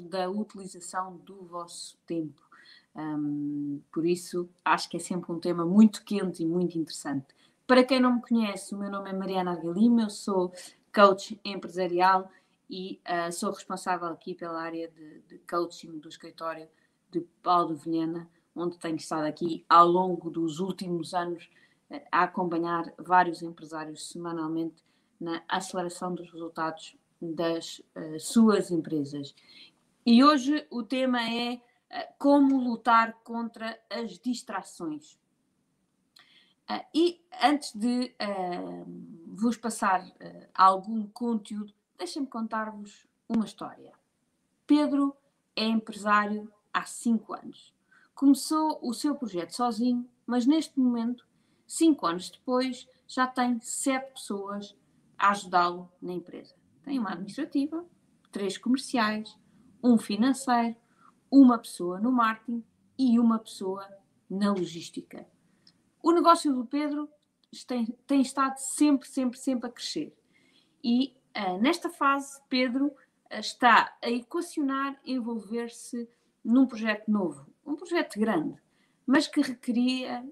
da utilização do vosso tempo. Um, por isso, acho que é sempre um tema muito quente e muito interessante. Para quem não me conhece, o meu nome é Mariana Argalima, eu sou coach empresarial e uh, sou responsável aqui pela área de, de, coaching do escritório de Paulo Vilhena, onde tenho estado aqui ao longo dos últimos anos uh, a acompanhar vários empresários semanalmente na aceleração dos resultados das uh, suas empresas. E hoje o tema é como lutar contra as distrações. Uh, e antes de uh, vos passar algum conteúdo, deixem-me contar-vos uma história. Pedro é empresário há cinco anos. Começou o seu projeto sozinho, mas neste momento, cinco anos depois, já tem sete pessoas a ajudá-lo na empresa. Tem uma administrativa, três comerciais, um financeiro, uma pessoa no marketing e uma pessoa na logística o negócio do Pedro tem, tem estado sempre, sempre, sempre a crescer. E uh, nesta fase, Pedro uh, está a equacionar envolver-se num projeto novo, um projeto grande, mas que requeria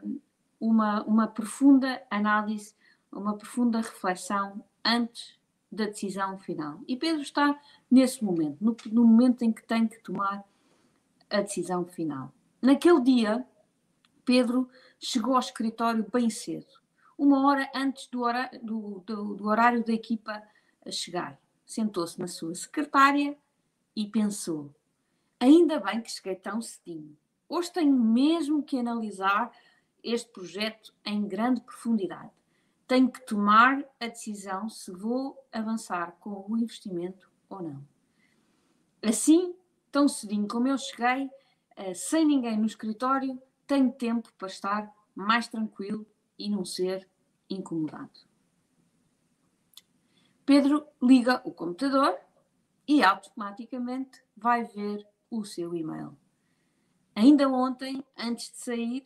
um, uma, uma profunda análise, uma profunda reflexão antes da decisão final. E Pedro está nesse momento, no, no momento em que tem que tomar a decisão final. Naquele dia, Pedro chegou ao escritório bem cedo, uma hora antes do, horário, do, do, do horário da equipa chegar. Sentou-se na sua secretária e pensou: ainda bem que cheguei tão cedinho. Hoje tenho mesmo que analisar este projeto em grande profundidade. Tenho que tomar a decisão se vou avançar com o investimento ou não. Assim, tão cedinho como eu cheguei, eh, sem ninguém no escritório, tenho tempo para estar mais tranquilo e não ser incomodado. Pedro liga o computador e automaticamente vai ver o seu e-mail. Ainda ontem, antes de sair,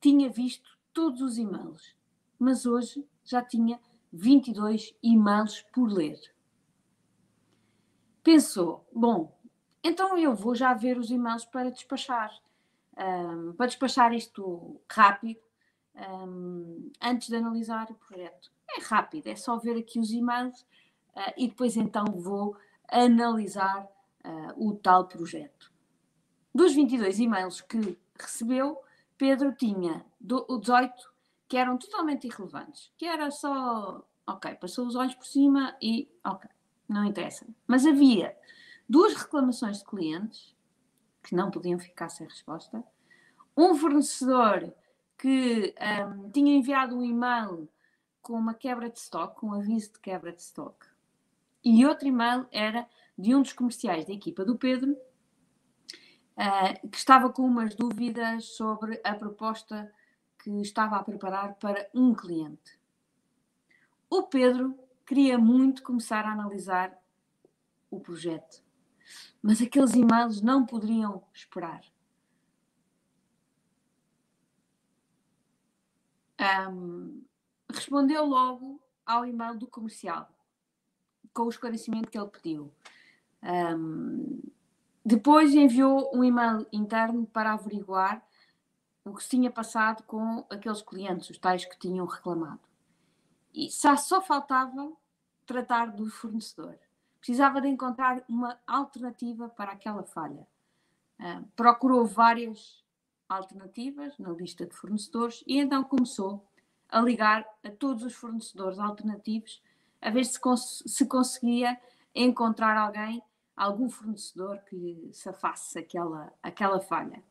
tinha visto todos os e-mails, mas hoje já tinha 22 e-mails por ler. Pensou: bom, então eu vou já ver os e-mails para despachar um, para despachar isto rápido, um, antes de analisar o projeto. É rápido, é só ver aqui os e-mails uh, e depois então vou analisar uh, o tal projeto. Dos 22 e-mails que recebeu, Pedro tinha 18 que eram totalmente irrelevantes, que era só, ok, passou os olhos por cima e, ok, não interessa. Mas havia duas reclamações de clientes que não podiam ficar sem resposta. Um fornecedor que um, tinha enviado um e-mail com uma quebra de estoque, com um aviso de quebra de estoque. E outro e-mail era de um dos comerciais da equipa do Pedro, uh, que estava com umas dúvidas sobre a proposta que estava a preparar para um cliente. O Pedro queria muito começar a analisar o projeto mas aqueles e-mails não poderiam esperar. Um, respondeu logo ao e-mail do comercial, com o esclarecimento que ele pediu. Um, depois enviou um e-mail interno para averiguar o que se tinha passado com aqueles clientes, os tais que tinham reclamado. E só, só faltava tratar do fornecedor precisava de encontrar uma alternativa para aquela falha. Uh, procurou várias alternativas na lista de fornecedores e então começou a ligar a todos os fornecedores alternativos a ver se, cons se conseguia encontrar alguém, algum fornecedor que safasse aquela, aquela falha.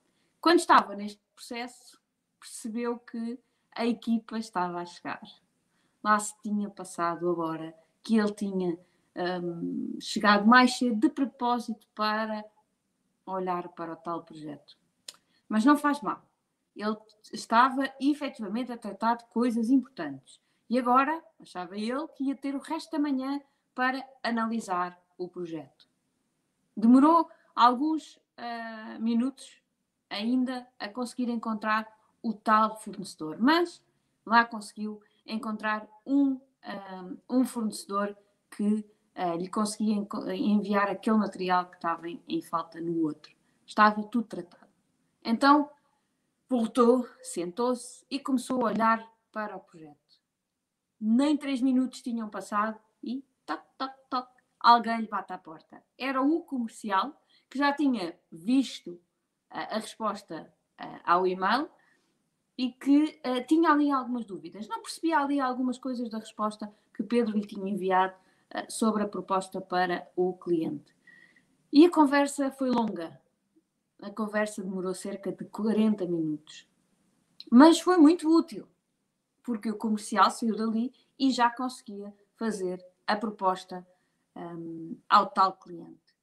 Quando estava neste processo, percebeu que a equipa estava a chegar. Lá se tinha passado agora que ele tinha um, chegado mais cedo de propósito para olhar para o tal projeto. Mas não faz mal. Ele estava efetivamente a tratar de coisas importantes. E agora, achava ele que ia ter o resto da manhã para analisar o projeto. Demorou alguns uh, minutos ainda a conseguir encontrar o tal fornecedor, mas lá conseguiu encontrar um, um fornecedor que uh, lhe conseguia enviar aquele material que estava em, falta no outro. Estava tudo tratado. Então, voltou, sentou-se e começou a olhar para o projeto. Nem três minutos tinham passado e toc, toc, toc, alguém lhe bate à porta. Era o comercial que já tinha visto a resposta ao e-mail e que uh, tinha ali algumas dúvidas. Não percebia ali algumas coisas da resposta que Pedro lhe tinha enviado sobre a proposta para o cliente. E a conversa foi longa. A conversa demorou cerca de 40 minutos. Mas foi muito útil, porque o comercial saiu dali e já conseguia fazer a proposta um, ao tal cliente.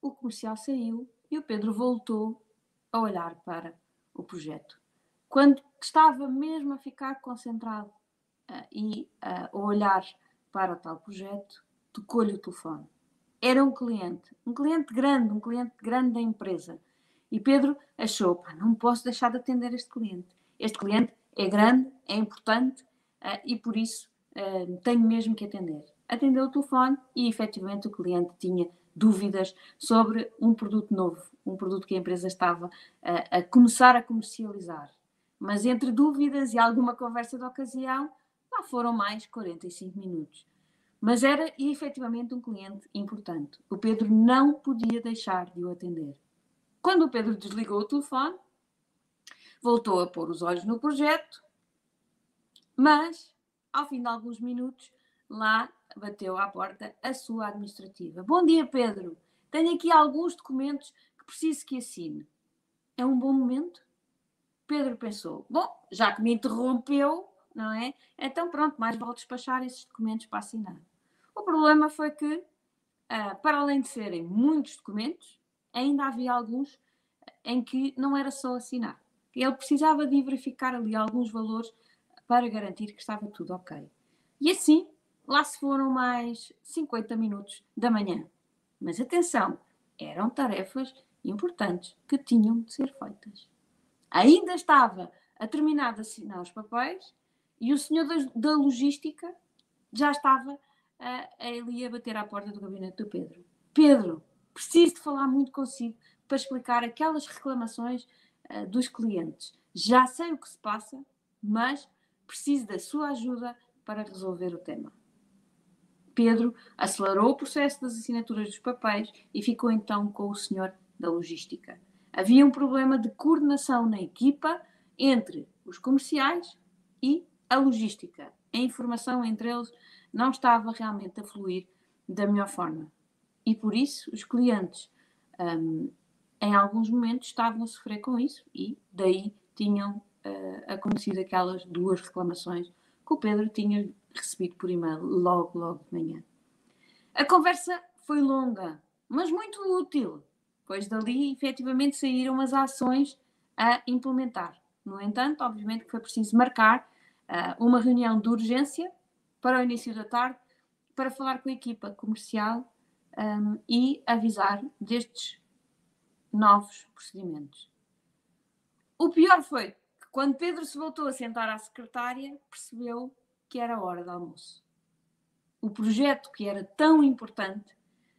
O comercial saiu e o Pedro voltou a olhar para o projeto. Quando estava mesmo a ficar concentrado uh, e uh, a olhar para o tal projeto, tocou-lhe o telefone. Era um cliente, um cliente grande, um cliente grande da empresa. E Pedro achou, não posso deixar de atender este cliente. Este cliente é grande, é importante uh, e por isso tenho mesmo que atender atendeu o telefone e efetivamente o cliente tinha dúvidas sobre um produto novo, um produto que a empresa estava a, a começar a comercializar. Mas entre dúvidas e alguma conversa de ocasião, lá foram mais 45 minutos. Mas era efetivamente um cliente importante. O Pedro não podia deixar de o atender. Quando o Pedro desligou o telefone, voltou a pôr os olhos no projeto, mas, ao fim de alguns minutos, lá bateu à porta a sua administrativa. Bom dia, Pedro. Tenho aqui alguns documentos que preciso que assine. É um bom momento? Pedro pensou: bom, já que me interrompeu, não é? Então pronto, mais vale despachar esses documentos para assinar. O problema foi que, uh, para além de serem muitos documentos, ainda havia alguns em que não era só assinar. Ele precisava de verificar ali alguns valores para garantir que estava tudo ok. E assim Lá se foram mais 50 minutos da manhã. Mas atenção, eram tarefas importantes que tinham de ser feitas. Ainda estava a terminar de assinar os papéis e o senhor da, logística já estava a, a, ali a bater à porta do gabinete do Pedro. Pedro, preciso de falar muito consigo para explicar aquelas reclamações uh, dos clientes. Já sei o que se passa, mas preciso da sua ajuda para resolver o tema. Pedro acelerou o processo das assinaturas dos papéis e ficou então com o senhor da logística. Havia um problema de coordenação na equipa entre os comerciais e a logística. A informação entre eles não estava realmente a fluir da melhor forma. E por isso os clientes, um, em alguns momentos, estavam a sofrer com isso e daí tinham uh, acontecido aquelas duas reclamações que o Pedro tinha recebido por e-mail logo, logo de manhã. A conversa foi longa, mas muito útil, pois dali efetivamente saíram as ações a implementar. No entanto, obviamente que foi preciso marcar uh, uma reunião de urgência para o início da tarde para falar com a equipa comercial um, e avisar destes novos procedimentos. O pior foi quando Pedro se voltou a sentar à secretária, percebeu que era hora do almoço. O projeto que era tão importante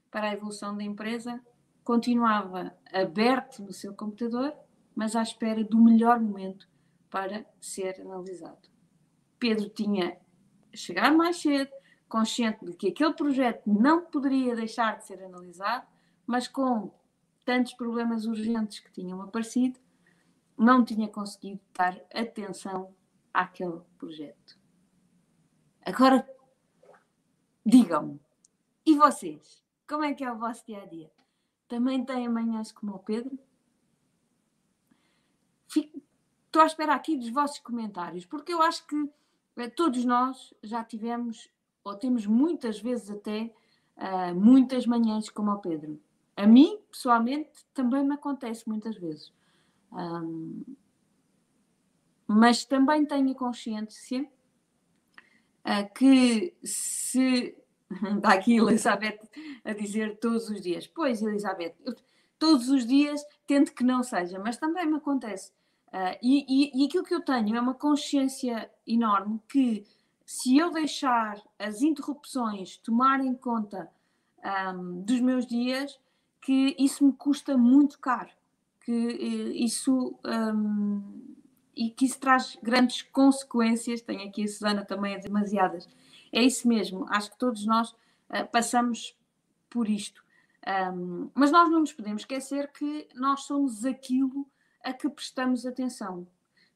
para a evolução da empresa continuava aberto no seu computador, mas à espera do melhor momento para ser analisado. Pedro tinha chegado mais cedo, consciente de que aquele projeto não poderia deixar de ser analisado, mas com tantos problemas urgentes que tinham aparecido, não tinha conseguido dar atenção àquele projeto. Agora, digam-me, e vocês? Como é que é o vosso dia a dia? Também têm manhãs como o Pedro? Fico, estou à espera aqui dos vossos comentários, porque eu acho que eh, todos nós já tivemos, ou temos muitas vezes até, uh, muitas manhãs como o Pedro. A mim, pessoalmente, também me acontece muitas vezes. Um, mas também tenho consciência uh, que se. Está aqui Elizabeth a dizer todos os dias. Pois, Elizabeth, eu, todos os dias tento que não seja, mas também me acontece. Uh, e, e, e aquilo que eu tenho é uma consciência enorme que se eu deixar as interrupções tomarem conta um, dos meus dias, que isso me custa muito caro, que eh, isso um, e que isso traz grandes consequências. Tenho aqui a Susana também a demasiadas. É isso mesmo, acho que todos nós uh, passamos por isto. Um, mas nós não nos podemos esquecer que nós somos aquilo a que prestamos atenção.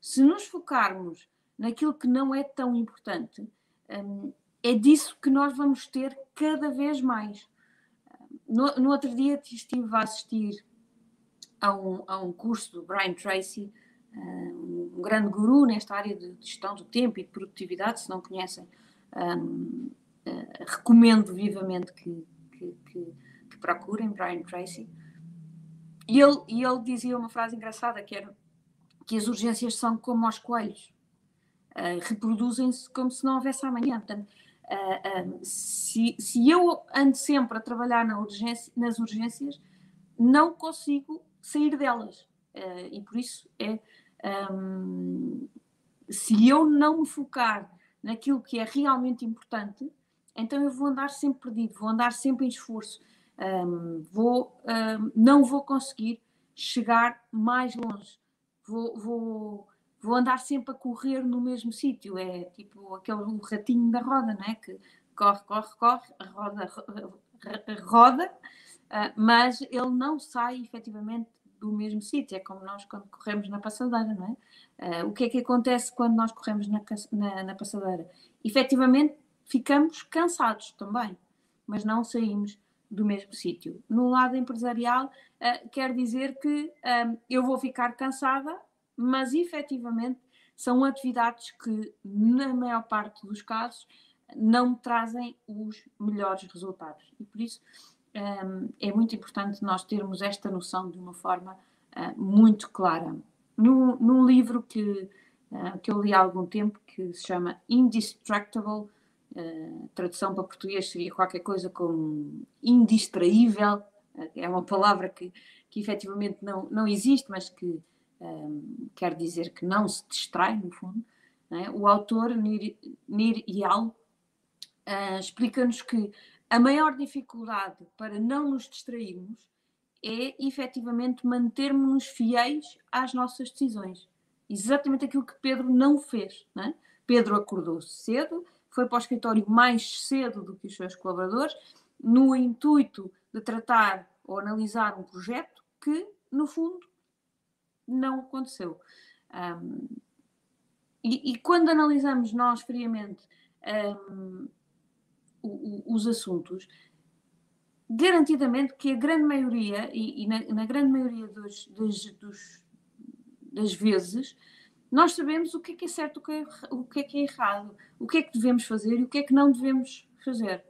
Se nos focarmos naquilo que não é tão importante, um, é disso que nós vamos ter cada vez mais. No, no outro dia estive a assistir a um, a um curso do Brian Tracy, um, um grande guru nesta área de gestão do tempo e de produtividade. Se não conhecem, um, uh, recomendo vivamente que, que, que, que, procurem Brian Tracy. E ele, e ele dizia uma frase engraçada que era que as urgências são como aos coelhos, uh, reproduzem-se como se não houvesse amanhã. Portanto, uh, se, se eu ando sempre a trabalhar na urgência, nas urgências, não consigo sair delas. e por isso é um, se eu não me focar naquilo que é realmente importante, então eu vou andar sempre perdido, vou andar sempre em esforço, um, vou, um, não vou conseguir chegar mais longe, vou, vou, vou andar sempre a correr no mesmo sítio, é tipo aquele ratinho da roda, não é? Que corre, corre, corre, roda, roda, uh, mas ele não sai efetivamente do mesmo sítio. É como nós quando corremos na passadeira, não é? Uh, o que é que acontece quando nós corremos na, na, na passadeira? Efetivamente, ficamos cansados também, mas não saímos do mesmo sítio. No lado empresarial, uh, quer dizer que um, eu vou ficar cansada, mas efetivamente são atividades que, na maior parte dos casos, não trazem os melhores resultados. E por isso é muito importante nós termos esta noção de uma forma uh, muito clara. Num, livro que, uh, que eu li há algum tempo, que se chama Indestructible, uh, tradução para português seria qualquer coisa como indistraível, é uma palavra que, que efetivamente não, não existe, mas que um, quer dizer que não se distrai, no fundo. É? O autor, Nir, Nir Yal, explica-nos que a maior dificuldade para não nos distrairmos é efetivamente mantermos-nos fiéis às nossas decisões. Exatamente aquilo que Pedro não fez. Não é? Pedro acordou cedo, foi para o escritório mais cedo do que os seus colaboradores, no intuito de tratar ou analisar um projeto que, no fundo, não aconteceu. Um, e, e, quando analisamos nós friamente um, os assuntos, garantidamente que a grande maioria, e, e na, na, grande maioria dos, dos, dos, das vezes, nós sabemos o que é que é certo, o que é, o que é que é errado, o que é que devemos fazer e o que é que não devemos fazer.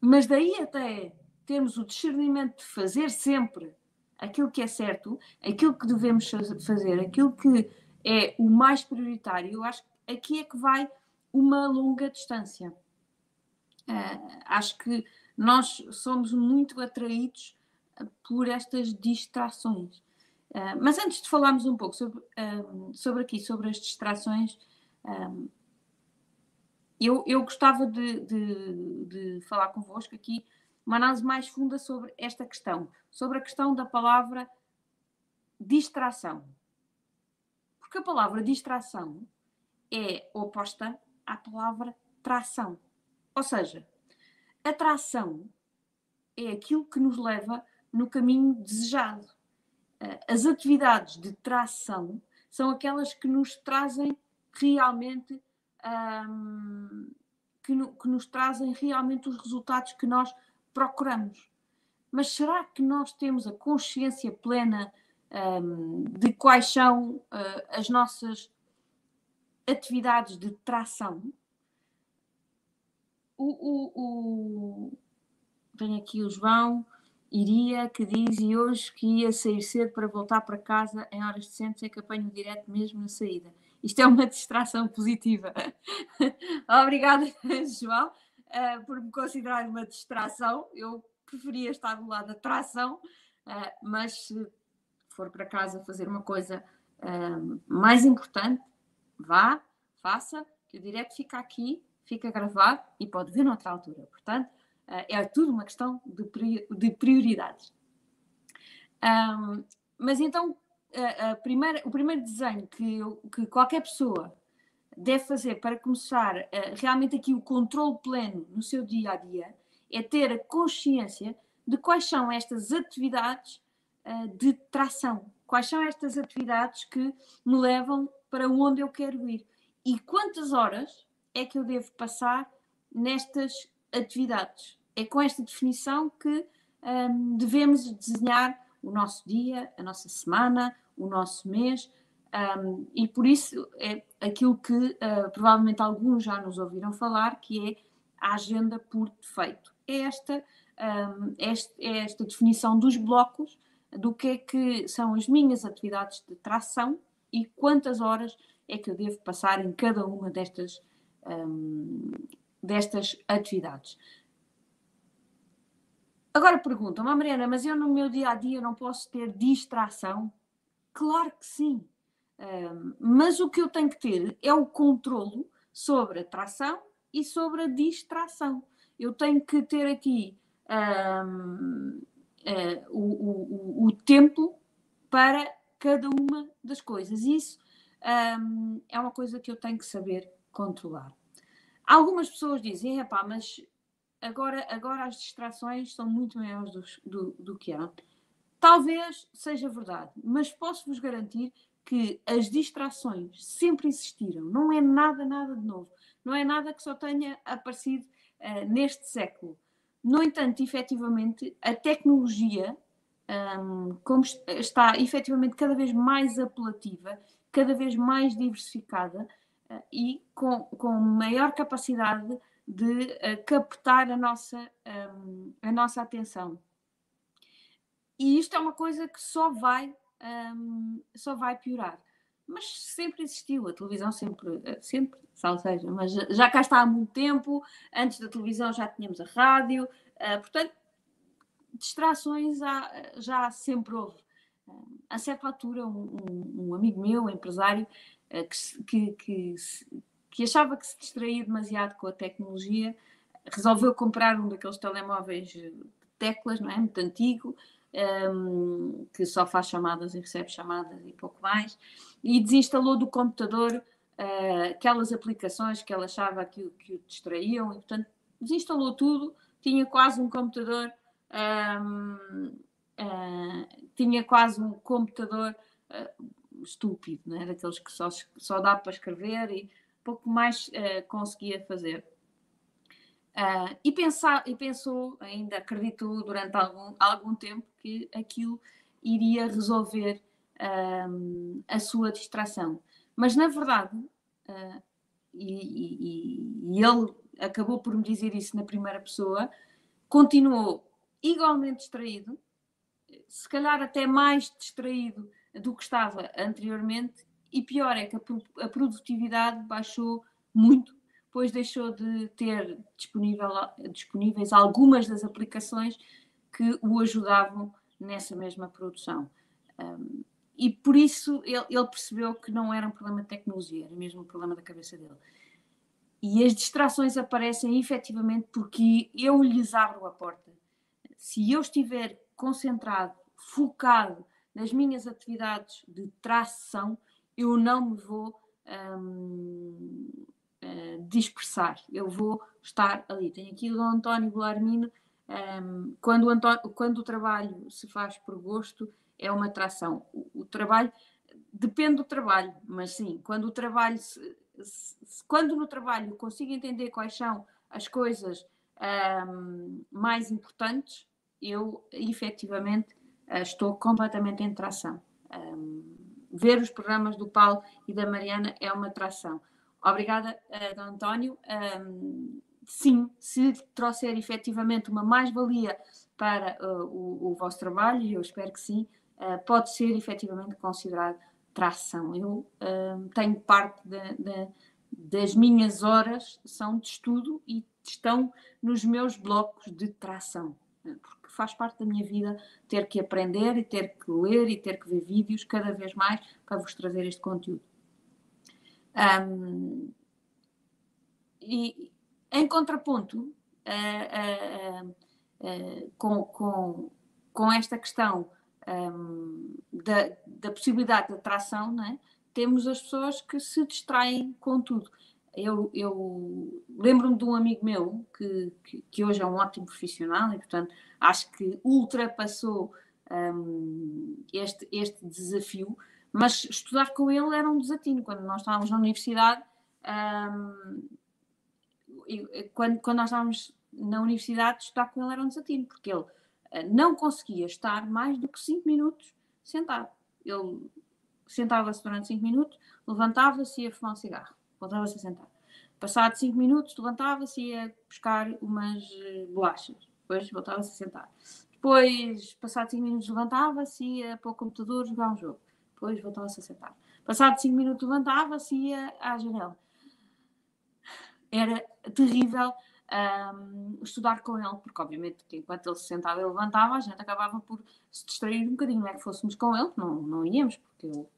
Mas daí até termos o discernimento de fazer sempre aquilo que é certo, aquilo que devemos fazer, aquilo que é o mais prioritário, eu acho que aqui é que vai uma longa distância. Uh, acho que nós somos muito atraídos ah, por estas distrações. Uh, mas antes de falarmos um pouco sobre, sobre aqui, sobre as distrações, um, eu, eu gostava de, de, de falar convosco aqui uma análise mais funda sobre esta questão, sobre a questão da palavra distração. Porque a palavra distração é oposta à palavra tração. Ou seja, a tração é aquilo que nos leva no caminho desejado. Eh, as atividades de tração são aquelas que nos trazem realmente um, que, no, que, nos trazem realmente os resultados que nós procuramos. Mas será que nós temos a consciência plena um, de quais são uh, as nossas atividades de tração? O, o, o... Tenho aqui o João Iria que diz e hoje que ia sair cedo para voltar para casa em horas decentes é que apanho direto mesmo na saída. Isto é uma distração positiva. Obrigada, João, uh, por me considerar uma distração. Eu preferia estar do lado da tração, uh, mas se for para casa fazer uma coisa uh, mais importante, vá, faça, o direto fica aqui, fica gravado e pode ver noutra altura. Portanto, uh, é tudo uma questão de, de prioridades. Um, mas então, a, primeira, o primeiro desenho que, que qualquer pessoa deve fazer para começar uh, realmente aqui o controle pleno no seu dia a dia é ter a consciência de quais são estas atividades uh, de tração, quais são estas atividades que me levam para onde eu quero ir e quantas horas é que eu devo passar nestas atividades. É com esta definição que um, devemos desenhar o nosso dia, a nossa semana, o nosso mês, um, e por isso é aquilo que uh, provavelmente alguns já nos ouviram falar, que é a agenda por defeito. É esta, um, este, é esta definição dos blocos do que é que são as minhas atividades de tração e quantas horas é que eu devo passar em cada uma destas, um, destas atividades. Agora perguntam, oh, Mariana, mas eu no meu dia a dia não posso ter distração? Claro que sim. Um, mas o que eu tenho que ter é o controlo sobre a tração e sobre a distração. Eu tenho que ter aqui um, uh, eh, o, o, o, tempo para cada uma das coisas. Isso um, é uma coisa que eu tenho que saber controlar. Algumas pessoas dizem, pá, mas agora, agora as distrações são muito maiores do, do, do que eram. Talvez seja verdade, mas posso-vos garantir que as distrações sempre existiram. Não é nada, nada de novo. Não é nada que só tenha aparecido uh, neste século. No entanto, efetivamente, a tecnologia, um, como está efetivamente cada vez mais apelativa, cada vez mais diversificada e com, com maior capacidade de uh, captar a nossa, um, a nossa atenção. E isto é uma coisa que só vai, um, só vai piorar. Mas sempre existiu, a televisão sempre, eh, sempre, ou seja, mas já cá está há muito tempo, antes da televisão já tínhamos a rádio, uh, portanto, distrações há, já sempre houve. Uh, a certa altura, um, um, amigo meu, empresário, que, que, que, que achava que se distraía demasiado com a tecnologia, resolveu comprar um daqueles telemóveis de teclas, não é? Muito antigo, um, que só faz chamadas e recebe chamadas e pouco mais, e desinstalou do computador uh, aquelas aplicações que ela achava que, que o distraíam, e portanto desinstalou tudo, tinha quase um computador, um, uh, ah, tinha quase um computador uh, estúpido, não é? daqueles que só, só dá para escrever e pouco mais conseguia fazer. Uh, e, pensar, e pensou, ainda acreditou durante algum, algum tempo que aquilo iria resolver a sua distração. Mas, na verdade, uh, e, e, e, ele acabou por me dizer isso na primeira pessoa, continuou igualmente distraído, se calhar até mais distraído do que estava anteriormente, e pior é que a, produtividade baixou muito depois deixou de ter disponível, disponíveis algumas das aplicações que o ajudavam nessa mesma produção. Um, e por isso ele, ele, percebeu que não era um problema de tecnologia, era mesmo um problema da cabeça dele. E as distrações aparecem efetivamente porque eu lhes abro a porta. Se eu estiver concentrado, focado nas minhas atividades de tração, eu não me vou um, eh, dispersar. Eu vou estar ali. Tenho aqui o António Gularmino. Um, quando, o quando o trabalho se faz por gosto, é uma atração. O, o trabalho depende do trabalho, mas sim, quando o trabalho se, se, quando no trabalho consigo entender quais são as coisas um, mais importantes, eu efetivamente uh, estou completamente em tração. Ehm, ver os programas do Paulo e da Mariana é uma atração. Obrigada, uh, António. Sim, se trouxer efetivamente uma mais-valia para o, o, vosso trabalho, e eu espero que sim, pode ser efetivamente considerado tração. Eu tenho parte de, de, das minhas horas são de estudo e estão nos meus blocos de tração, porque faz parte da minha vida ter que aprender e ter que ler e ter que ver vídeos cada vez mais para vos trazer este conteúdo. Um, e em contraponto uh, uh, com, com, com esta questão um, da, da possibilidade de atração, é? temos as pessoas que se distraem com tudo. Eu, eu lembro-me de um amigo meu que, que, que, hoje é um ótimo profissional e, portanto, acho que ultrapassou um, este, este desafio, mas estudar com ele era um desatino. Quando nós estávamos na universidade, um, quando, quando nós estávamos na universidade, estudar com ele era um desatino, porque ele uh, não conseguia estar mais do que 5 minutos sentado. Ele sentava-se durante 5 minutos, levantava-se e ia fumar um cigarro, voltava-se a sentar. Passado 5 minutos, levantava-se e ia buscar umas eh, bolachas, depois voltava-se a sentar. Depois, passado 5 minutos, levantava-se e ia para o computador jogar um jogo, depois voltava-se a sentar. Passado 5 minutos, levantava-se e ia à janela. Era terrível um, estudar com ele, porque obviamente que enquanto ele se sentava e levantava, a gente acabava por se distrair um bocadinho. Não é que fôssemos com ele, não, não íamos, porque eu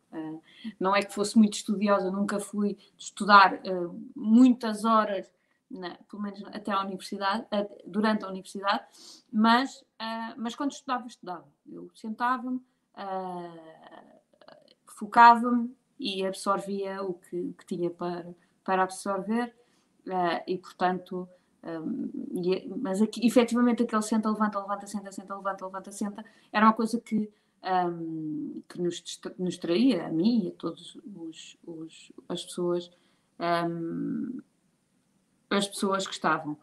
não é que fosse muito estudiosa, nunca fui estudar uh, muitas horas, na, pelo menos até a universidade, uh, durante a universidade, mas, mas quando estudava, estudava. Eu sentava-me, focava-me e absorvia o que, que tinha para, para absorver. e portanto um, e, mas aqui, efetivamente aquele senta, levanta, levanta, senta, senta, levanta, levanta, senta, era uma coisa que, um, que nos, nos traía, a mim e a todas as pessoas, um, as pessoas que estavam.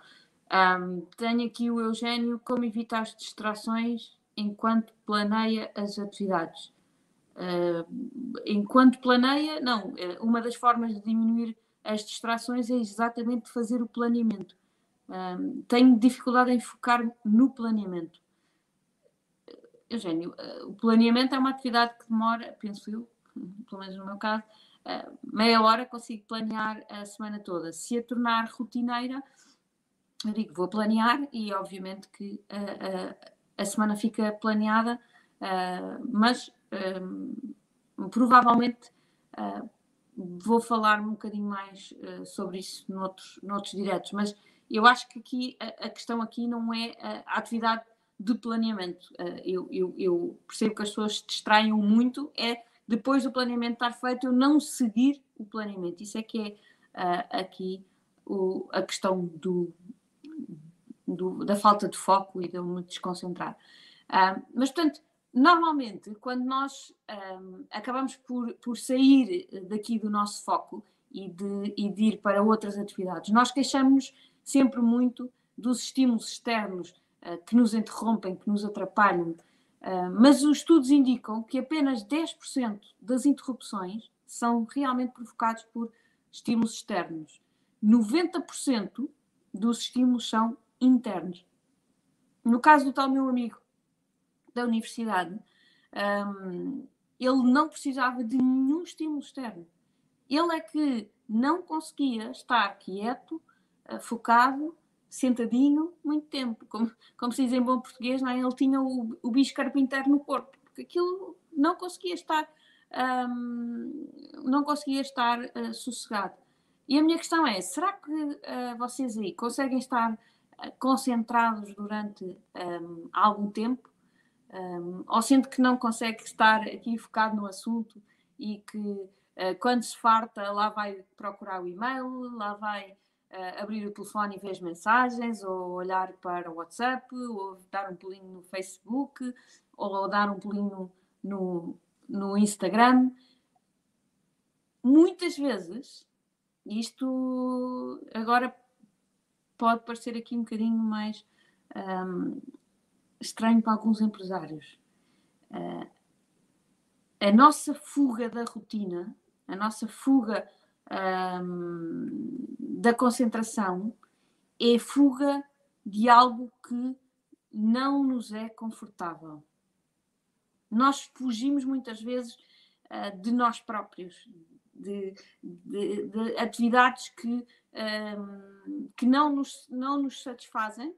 tenho aqui o Eugênio, como evitar as distrações enquanto planeia as atividades. Uh, enquanto planeia, não, é, uma das formas de diminuir as distrações é exatamente fazer o planeamento. Um, tenho dificuldade em focar no planeamento. Eugênio, uh, o planeamento é uma atividade que demora, penso eu, pelo menos no meu caso, uh, meia hora consigo planear a semana toda. Se a tornar rotineira, eu digo, vou planear e obviamente que uh, a semana fica planeada, mas provavelmente vou falar um bocadinho mais sobre isso noutros, noutros diretos, mas eu acho que aqui a, a questão aqui não é a, a atividade de planeamento. Uh, eu, eu, eu, percebo que as pessoas se distraem muito, é depois do planeamento estar feito, eu não seguir o planeamento. Isso é que é uh, aqui o, a questão do, do, da falta de foco e de eu me desconcentrar. Uh, mas, portanto, normalmente, quando nós um, acabamos por, por sair daqui do nosso foco e de, e de ir para outras atividades, nós queixamos sempre muito dos estímulos externos que nos interrompem, que nos atrapalham. Uh, mas os estudos indicam que apenas 10% das interrupções são realmente provocados por estímulos externos. 90% dos estímulos são internos. No caso do tal meu amigo da universidade, um, ele não precisava de nenhum estímulo externo. Ele é que não conseguia estar quieto, eh, focado, sentadinho, muito tempo. Como, como se diz em bom português, não é? ele tinha o, o bicho carpinteiro no corpo, porque aquilo não conseguia estar, um, não conseguia estar uh, sossegado. E a minha questão é: será que uh, vocês aí conseguem estar uh, concentrados durante um, algum tempo? Um, ou sente que não consegue estar aqui focado no assunto e que quando se farta, lá vai procurar o e-mail, lá vai abrir o telefone e ver as mensagens, ou olhar para o WhatsApp, ou dar um pulinho no Facebook, ou dar um pulinho no, no Instagram. Muitas vezes, isto agora pode parecer aqui um bocadinho mais um, estranho para alguns empresários. Uh, a nossa fuga da rotina, a nossa fuga da concentração é fuga de algo que não nos é confortável. Nós fugimos muitas vezes uh, de nós próprios, de, de, de atividades que, um, que não, nos, não nos satisfazem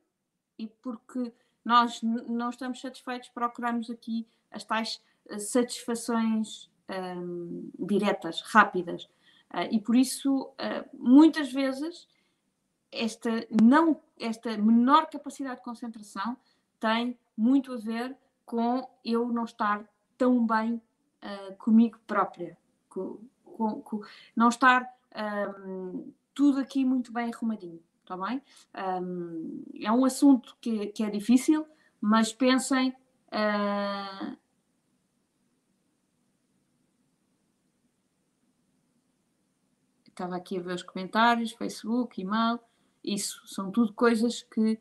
e porque nós não estamos satisfeitos, procuramos aqui as tais ah, satisfações um, diretas, rápidas. Uh, e por isso, uh, muitas vezes, esta, não, esta menor capacidade de concentração tem muito a ver com eu não estar tão bem uh, comigo própria, com, com, com não estar um, tudo aqui muito bem arrumadinho, está bem? Um, é um assunto que, que, é difícil, mas pensem. Estava aqui a ver os comentários, Facebook, e-mail, isso são tudo coisas que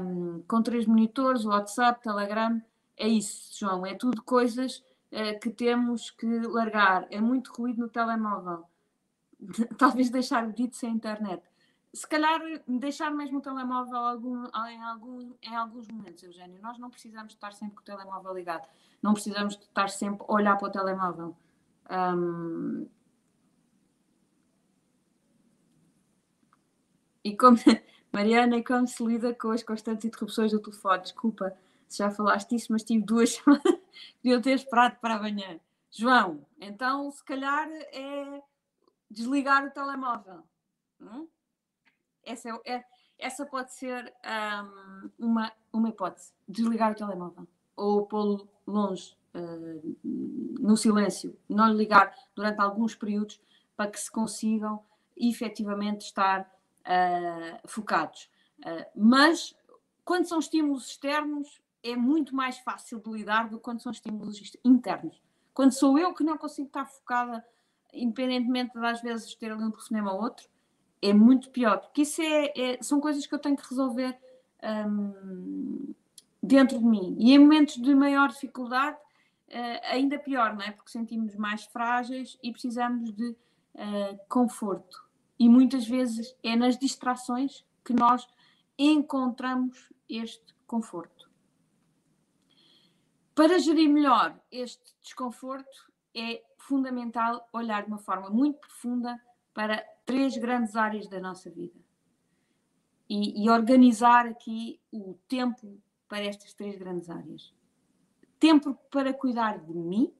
um, com três monitores, WhatsApp, Telegram, é isso, João, é tudo coisas uh, que temos que largar. É muito ruído no telemóvel. Talvez deixar dito sem internet. Se calhar deixar mesmo o telemóvel algum, em, algum, em alguns momentos, Eugênio. Nós não precisamos estar sempre com o telemóvel ligado. Não precisamos estar sempre a olhar para o telemóvel. Um, E como, Mariana, como se lida com as constantes interrupções do telefone? Desculpa se já falaste isso, mas tive duas chamadas que eu ter esperado para amanhã. João, então se calhar é desligar o telemóvel. Hum? Essa, é, é, essa pode ser um, uma, uma hipótese. Desligar o telemóvel. Ou pô-lo longe, uh, no silêncio. Não ligar durante alguns períodos para que se consigam efetivamente estar uh, focados. Uh, mas quando são estímulos externos, é muito mais fácil de lidar do que quando são estímulos internos. Quando sou eu que não consigo estar focada, independentemente de às vezes ter ali um telefonema ou outro, é muito pior, porque isso é, é são coisas que eu tenho que resolver um, dentro de mim. E em momentos de maior dificuldade, uh, ainda pior, não é? Porque sentimos mais frágeis e precisamos de uh, conforto. E muitas vezes é nas distrações que nós encontramos este conforto. Para gerir melhor este desconforto, é fundamental olhar de uma forma muito profunda para três grandes áreas da nossa vida e, e organizar aqui o tempo para estas três grandes áreas. Tempo para cuidar de mim,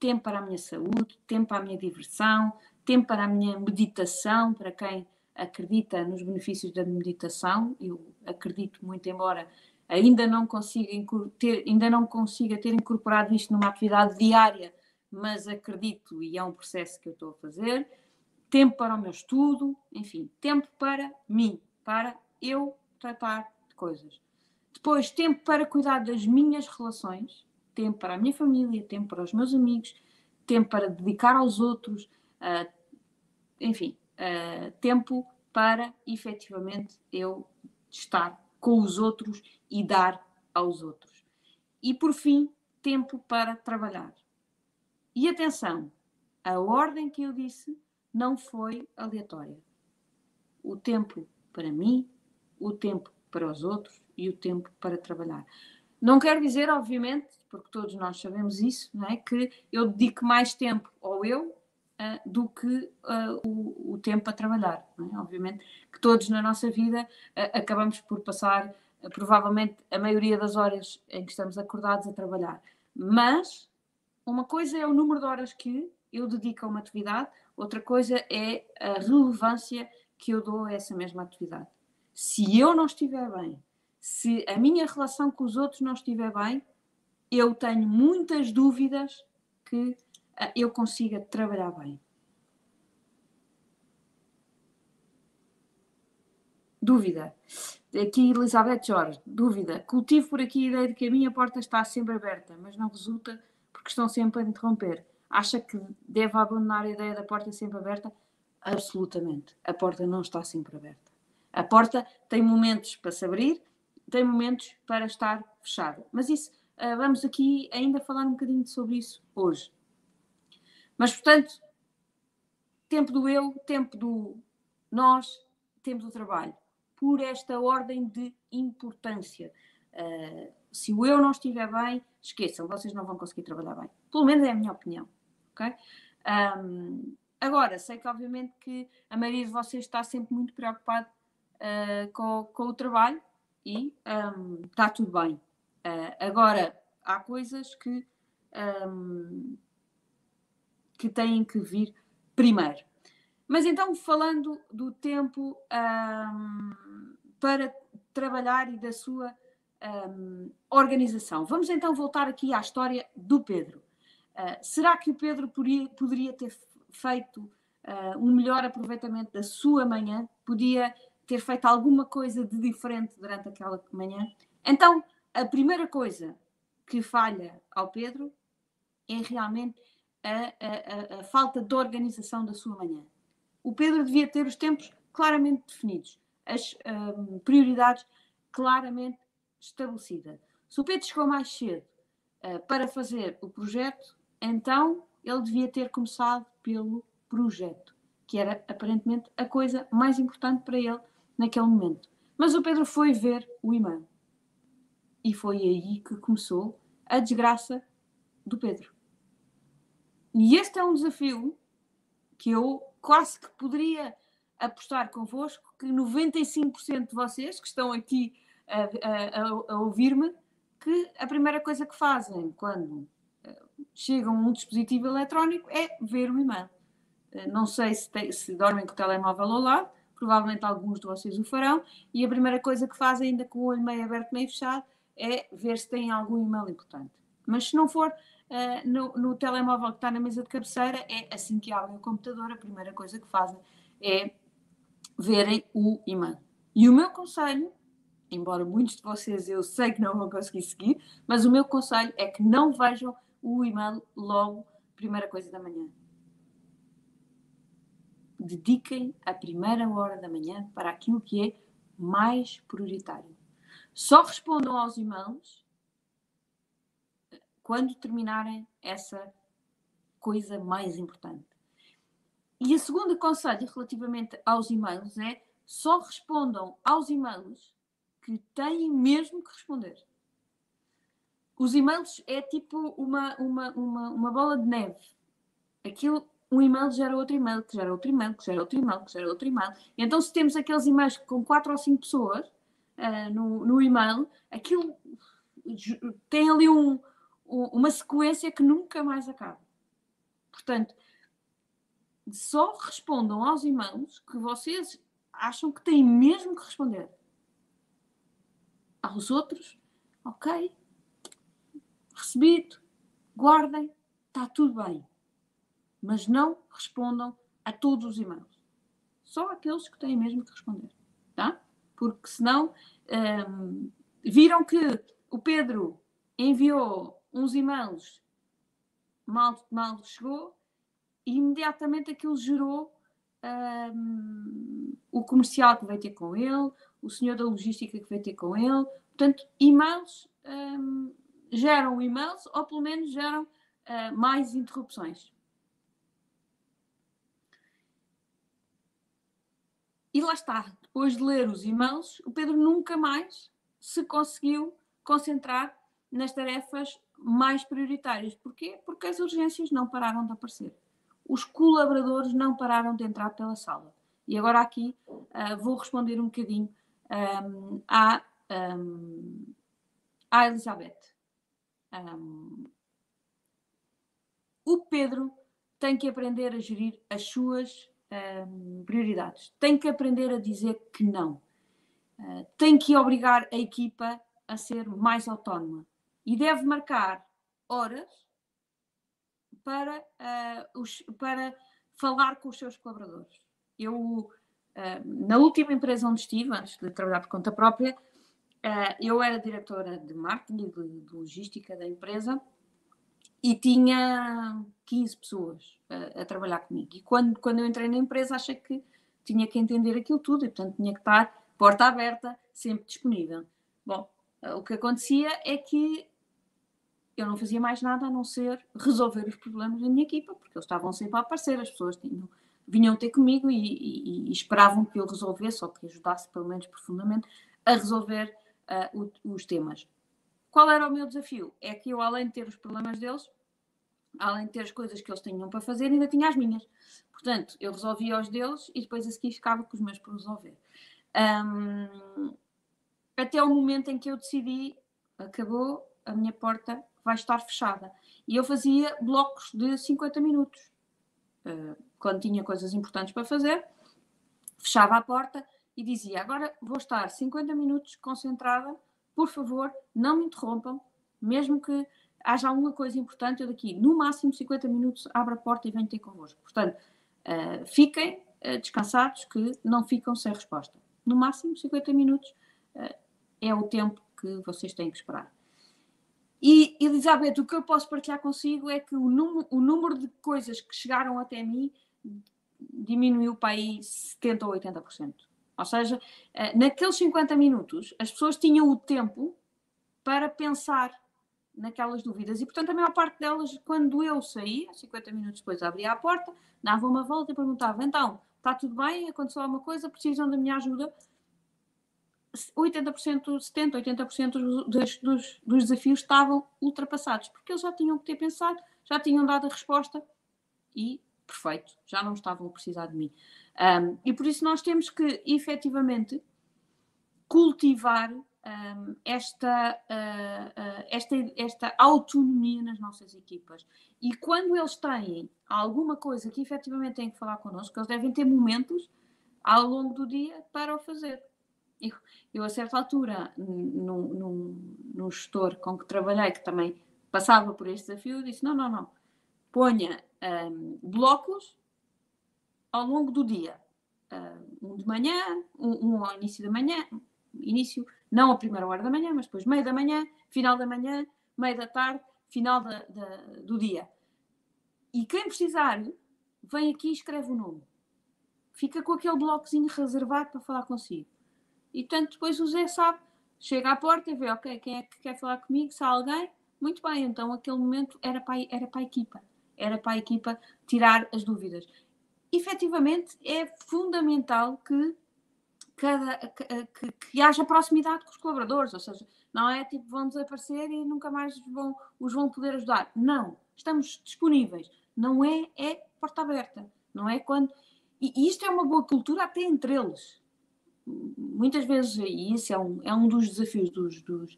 tempo para a minha saúde, tempo para a minha diversão, tempo para a minha meditação, para quem acredita nos benefícios da meditação, eu acredito muito, embora ainda não consiga ter, ainda não consiga ter incorporado isto numa atividade diária, mas acredito e é um processo que eu estou a fazer. Tempo para o meu estudo, enfim, tempo para mim, para eu tratar de coisas. Depois, tempo para cuidar das minhas relações, tempo para a minha família, tempo para os meus amigos, tempo para dedicar aos outros, uh, enfim, uh, tempo para efetivamente eu estar com os outros e dar aos outros. E por fim, tempo para trabalhar. E atenção, a ordem que eu disse não foi aleatória. O tempo para mim, o tempo para os outros e o tempo para trabalhar. Não quero dizer, obviamente, porque todos nós sabemos isso, não é? que eu dedico mais tempo ou eu uh, do que uh, o, o, tempo a trabalhar. É? Obviamente que todos na nossa vida uh, acabamos por passar provavelmente a maioria das horas em que estamos acordados a trabalhar. Mas uma coisa é o número de horas que eu dedico a uma atividade, outra coisa é a relevância que eu dou a essa mesma atividade. Se eu não estiver bem, se a minha relação com os outros não estiver bem, eu tenho muitas dúvidas que ah, eu consiga trabalhar bem. Dúvida. Aqui Elizabeth Jorge, dúvida. Cultivo por aqui a ideia de que a minha porta está sempre aberta, mas não resulta porque estão sempre a interromper. Acha que deve abandonar a ideia da porta sempre aberta? Absolutamente. A porta não está sempre aberta. A porta tem momentos para se abrir, tem momentos para estar fechada. Mas isso, ah, vamos aqui ainda falar um bocadinho sobre isso hoje. Mas, portanto, tempo do eu, tempo do nós, tempo do trabalho. Por esta ordem de importância. Uh, se o eu não estiver bem, esqueçam, vocês não vão conseguir trabalhar bem. Pelo menos é a minha opinião. ok? Um, agora, sei que obviamente que a maioria de vocês está sempre muito preocupado uh, com, com, o trabalho e um, está tudo bem. Uh, agora, há coisas que um, que têm que vir primeiro. Mas então, falando do tempo um, para trabalhar e da sua um, organização, vamos então voltar aqui à história do Pedro. Uh, será que o Pedro podia, poderia ter feito uh, um melhor aproveitamento da sua manhã? Podia ter feito alguma coisa de diferente durante aquela manhã? Então, a primeira coisa que falha ao Pedro é realmente a, a, a, falta de organização da sua manhã. O Pedro devia ter os tempos claramente definidos, as um, prioridades claramente estabelecidas. Se o Pedro chegou mais cedo uh, para fazer o projeto, então ele devia ter começado pelo projeto, que era aparentemente a coisa mais importante para ele naquele momento. Mas o Pedro foi ver o e-mail. E foi aí que começou a desgraça do Pedro. E este é um desafio que eu quase que poderia apostar convosco que 95% de vocês que estão aqui a, a, a ouvir-me, que a primeira coisa que fazem quando eh, chegam a um dispositivo eletrónico é ver o e-mail. Eh, não sei se, tem, se dormem com o telemóvel ao lado, provavelmente alguns de vocês o farão, e a primeira coisa que fazem, ainda com o olho meio aberto, meio fechado, é ver se tem algum e-mail importante. Mas se não for, uh, no, no, telemóvel que está na mesa de cabeceira, é assim que abrem o computador, a primeira coisa que fazem é verem o e-mail. E o meu conselho, embora muitos de vocês eu sei que não vão conseguir seguir, mas o meu conselho é que não vejam o e-mail logo, primeira coisa da manhã. Dediquem a primeira hora da manhã para aquilo que é mais prioritário. Só respondam aos e-mails quando terminarem essa coisa mais importante. E a segunda conselho relativamente aos e-mails é só respondam aos e-mails que têm mesmo que responder. Os e-mails é tipo uma, uma, uma, uma bola de neve. Aquilo, um e-mail gera outro e-mail, que gera outro e-mail, que gera outro e-mail, que gera outro e-mail. Então, se temos aqueles e-mails com quatro ou cinco pessoas uh, no, no e-mail, aquilo tem ali um, uma sequência que nunca mais acaba. Portanto, só respondam aos e-mails que vocês acham que têm mesmo que responder. Aos outros, ok, recebido, guardem, está tudo bem. Mas não respondam a todos os e-mails. Só aqueles que têm mesmo que responder. Tá? Porque senão hum, viram que o Pedro enviou uns e-mails mal, mal chegou e imediatamente aquilo gerou um, o comercial que vai ter com ele, o senhor da logística que vai ter com ele. Portanto, e-mails um, geram e-mails ou pelo menos geram uh, mais interrupções. E lá está, depois de ler os e-mails, o Pedro nunca mais se conseguiu concentrar nas tarefas mais prioritárias. Porquê? Porque as urgências não pararam de aparecer. Os colaboradores não pararam de entrar pela sala. E agora aqui uh, vou responder um bocadinho um, à, um, à Elizabeth. Um, o Pedro tem que aprender a gerir as suas prioridades. Tem que aprender a dizer que não. Uh, tem que obrigar a equipa a ser mais autónoma e deve marcar horas para, uh, os, para falar com os seus colaboradores. Eu, uh, na última empresa onde estive, antes de trabalhar por conta própria, uh, eu era diretora de marketing e de, logística da empresa e tinha 15 pessoas a trabalhar comigo. E quando, quando eu entrei na empresa, achei que tinha que entender aquilo tudo e, portanto, tinha que estar porta aberta, sempre disponível. Bom, o que acontecia é que eu não fazia mais nada a não ser resolver os problemas da minha equipa, porque eles estavam sempre a aparecer, as pessoas tinham, vinham ter comigo e, e, e, esperavam que eu resolvesse, ou que ajudasse, pelo menos profundamente, a resolver uh, o, os temas. Qual era o meu desafio? É que eu, além de ter os problemas deles, além de ter as coisas que eles tinham para fazer, ainda tinha as minhas. Portanto, eu resolvia os deles e depois a seguir ficava com os meus para resolver. Um, até o momento em que eu decidi, acabou, a minha porta vai estar fechada. E eu fazia blocos de 50 minutos. uh, quando tinha coisas importantes para fazer, fechava a porta e dizia: Agora vou estar 50 minutos concentrada, por favor, não me interrompam, mesmo que haja alguma coisa importante, eu daqui, no máximo 50 minutos, abro a porta e venho ter convosco. Portanto, uh, fiquem uh, descansados que não ficam sem resposta. No máximo 50 minutos uh, é o tempo que vocês têm que esperar. E, Elizabeth, o que eu posso partilhar consigo é que o, número, o número de coisas que chegaram até mim diminuiu para aí 70% ou 80%. Ou seja, naqueles 50 minutos, as pessoas tinham o tempo para pensar naquelas dúvidas. E, portanto, a maior parte delas, quando eu saía, 50 minutos depois abria a porta, dava uma volta e perguntava: então, está tudo bem? Aconteceu alguma coisa? Precisam da minha ajuda? 80%, 70%, 80% dos, dos, dos desafios estavam ultrapassados, porque eles já tinham que ter pensado, já tinham dado a resposta e perfeito, já não estavam a precisar de mim. Um, e por isso nós temos que efetivamente cultivar um, esta, uh, uh, esta, esta autonomia nas nossas equipas. E quando eles têm alguma coisa que efetivamente têm que falar connosco, eles devem ter momentos ao longo do dia para o fazer. Eu, eu a certa altura, num, num, num gestor com que trabalhei, que também passava por este desafio, disse: não, não, não, ponha um, blocos ao longo do dia. Um de manhã, um, um ao início da manhã, início, não a primeira hora da manhã, mas depois meio da manhã, final da manhã, meio da tarde, final da, da, do dia. E quem precisar, vem aqui e escreve o nome. Fica com aquele blocozinho reservado para falar consigo. E tanto depois o Zé sabe, chega à porta e vê, ok, quem é que quer falar comigo? Se há alguém, muito bem, então aquele momento era para, era para a equipa. Era para a equipa tirar as dúvidas. Efetivamente, é fundamental que cada, que, que, que, haja proximidade com os colaboradores, ou seja, não é tipo vão desaparecer e nunca mais vão, os vão poder ajudar. Não, estamos disponíveis. Não é, é porta aberta. Não é quando. E, e isto é uma boa cultura até entre eles. Muitas vezes, e isso é um, é um dos desafios dos, dos,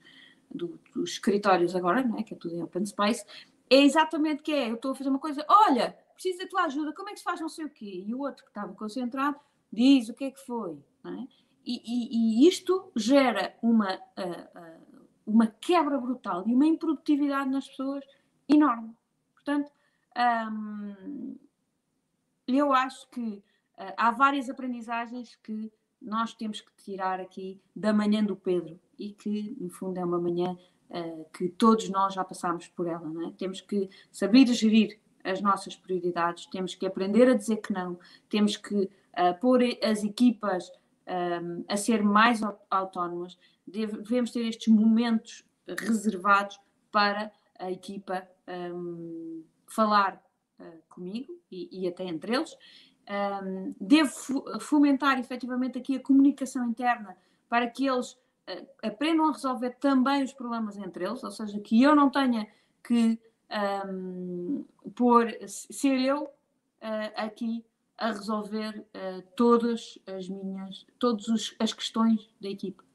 do, dos escritórios agora, não é? que é tudo em open space, é exatamente que é, eu estou a fazer uma coisa, olha, preciso da tua ajuda, como é que se faz não sei o quê? E o outro que estava concentrado diz o que é que foi. É? E, e, e, isto gera uma, uh, uh, uma quebra brutal e uma improdutividade nas pessoas enorme. Portanto, um, eu acho que uh, há várias aprendizagens que nós temos que tirar aqui da manhã do Pedro e que, no fundo, é uma manhã que todos nós já passámos por ela. É? Temos que saber gerir as nossas prioridades, temos que aprender a dizer que não, temos que uh, pôr as equipas um, a ser mais autónomas, devemos ter estes momentos reservados para a equipa um, falar uh, comigo e, e, até entre eles. Um, devo fomentar efetivamente aqui a comunicação interna para que eles uh, aprendam a resolver também os problemas entre eles, ou seja, que eu não tenha que um, ser eu uh, aqui a resolver uh, todas as minhas, todas as questões da equipe.